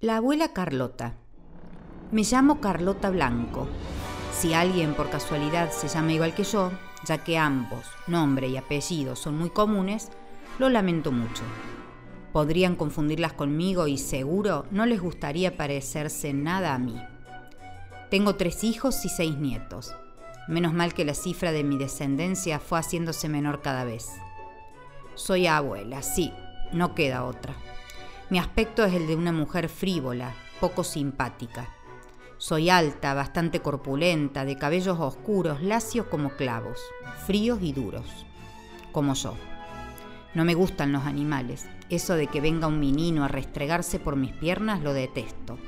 La abuela Carlota. Me llamo Carlota Blanco. Si alguien por casualidad se llama igual que yo, ya que ambos, nombre y apellido, son muy comunes, lo lamento mucho. Podrían confundirlas conmigo y seguro no les gustaría parecerse nada a mí. Tengo tres hijos y seis nietos. Menos mal que la cifra de mi descendencia fue haciéndose menor cada vez. Soy abuela, sí, no queda otra. Mi aspecto es el de una mujer frívola, poco simpática. Soy alta, bastante corpulenta, de cabellos oscuros, lacios como clavos, fríos y duros, como yo. No me gustan los animales. Eso de que venga un menino a restregarse por mis piernas lo detesto.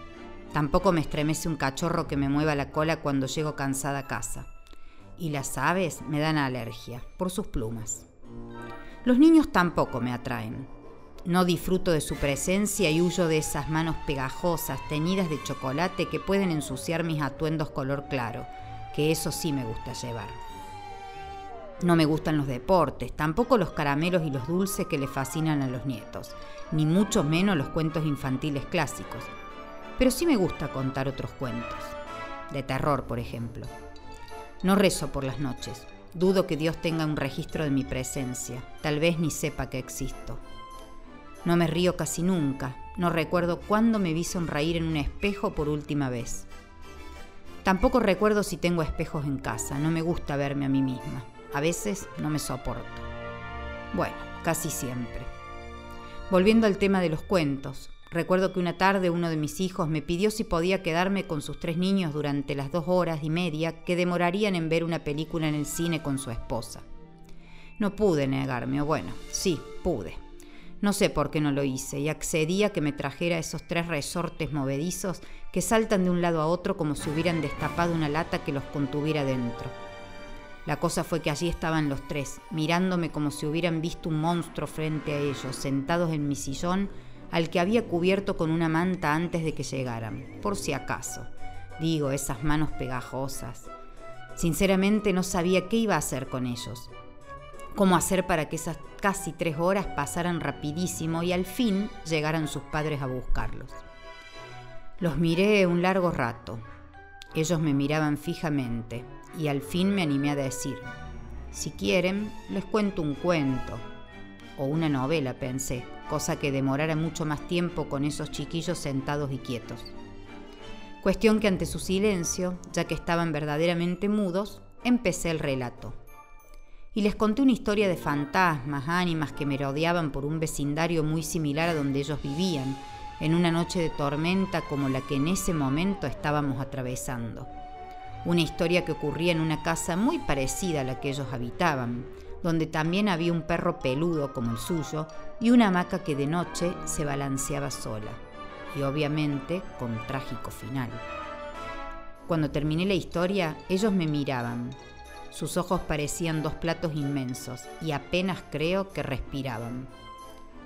Tampoco me estremece un cachorro que me mueva la cola cuando llego cansada a casa. Y las aves me dan alergia por sus plumas. Los niños tampoco me atraen. No disfruto de su presencia y huyo de esas manos pegajosas, teñidas de chocolate que pueden ensuciar mis atuendos color claro, que eso sí me gusta llevar. No me gustan los deportes, tampoco los caramelos y los dulces que le fascinan a los nietos, ni mucho menos los cuentos infantiles clásicos. Pero sí me gusta contar otros cuentos, de terror, por ejemplo. No rezo por las noches, dudo que Dios tenga un registro de mi presencia, tal vez ni sepa que existo. No me río casi nunca. No recuerdo cuándo me vi sonreír en un espejo por última vez. Tampoco recuerdo si tengo espejos en casa. No me gusta verme a mí misma. A veces no me soporto. Bueno, casi siempre. Volviendo al tema de los cuentos, recuerdo que una tarde uno de mis hijos me pidió si podía quedarme con sus tres niños durante las dos horas y media que demorarían en ver una película en el cine con su esposa. No pude negarme, o bueno, sí, pude. No sé por qué no lo hice y accedí a que me trajera esos tres resortes movedizos que saltan de un lado a otro como si hubieran destapado una lata que los contuviera dentro. La cosa fue que allí estaban los tres, mirándome como si hubieran visto un monstruo frente a ellos, sentados en mi sillón, al que había cubierto con una manta antes de que llegaran, por si acaso. Digo, esas manos pegajosas. Sinceramente no sabía qué iba a hacer con ellos cómo hacer para que esas casi tres horas pasaran rapidísimo y al fin llegaran sus padres a buscarlos. Los miré un largo rato. Ellos me miraban fijamente y al fin me animé a decir, si quieren, les cuento un cuento o una novela, pensé, cosa que demorara mucho más tiempo con esos chiquillos sentados y quietos. Cuestión que ante su silencio, ya que estaban verdaderamente mudos, empecé el relato y les conté una historia de fantasmas, ánimas que me rodeaban por un vecindario muy similar a donde ellos vivían, en una noche de tormenta como la que en ese momento estábamos atravesando. Una historia que ocurría en una casa muy parecida a la que ellos habitaban, donde también había un perro peludo como el suyo y una hamaca que de noche se balanceaba sola, y obviamente con trágico final. Cuando terminé la historia, ellos me miraban, sus ojos parecían dos platos inmensos y apenas creo que respiraban.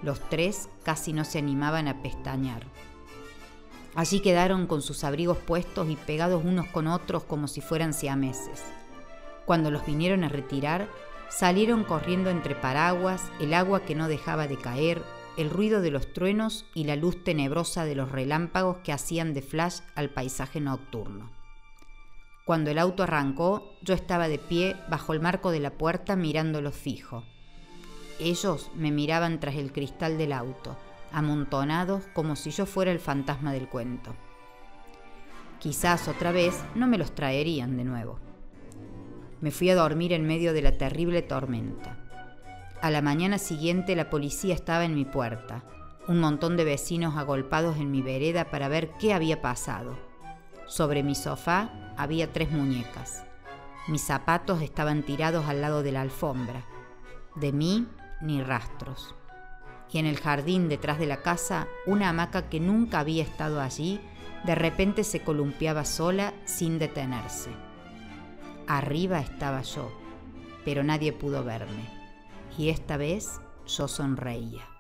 Los tres casi no se animaban a pestañear. Allí quedaron con sus abrigos puestos y pegados unos con otros como si fueran siameses. Cuando los vinieron a retirar, salieron corriendo entre paraguas, el agua que no dejaba de caer, el ruido de los truenos y la luz tenebrosa de los relámpagos que hacían de flash al paisaje nocturno. Cuando el auto arrancó, yo estaba de pie bajo el marco de la puerta mirándolos fijo. Ellos me miraban tras el cristal del auto, amontonados como si yo fuera el fantasma del cuento. Quizás otra vez no me los traerían de nuevo. Me fui a dormir en medio de la terrible tormenta. A la mañana siguiente la policía estaba en mi puerta, un montón de vecinos agolpados en mi vereda para ver qué había pasado. Sobre mi sofá había tres muñecas. Mis zapatos estaban tirados al lado de la alfombra. De mí ni rastros. Y en el jardín detrás de la casa, una hamaca que nunca había estado allí, de repente se columpiaba sola sin detenerse. Arriba estaba yo, pero nadie pudo verme. Y esta vez yo sonreía.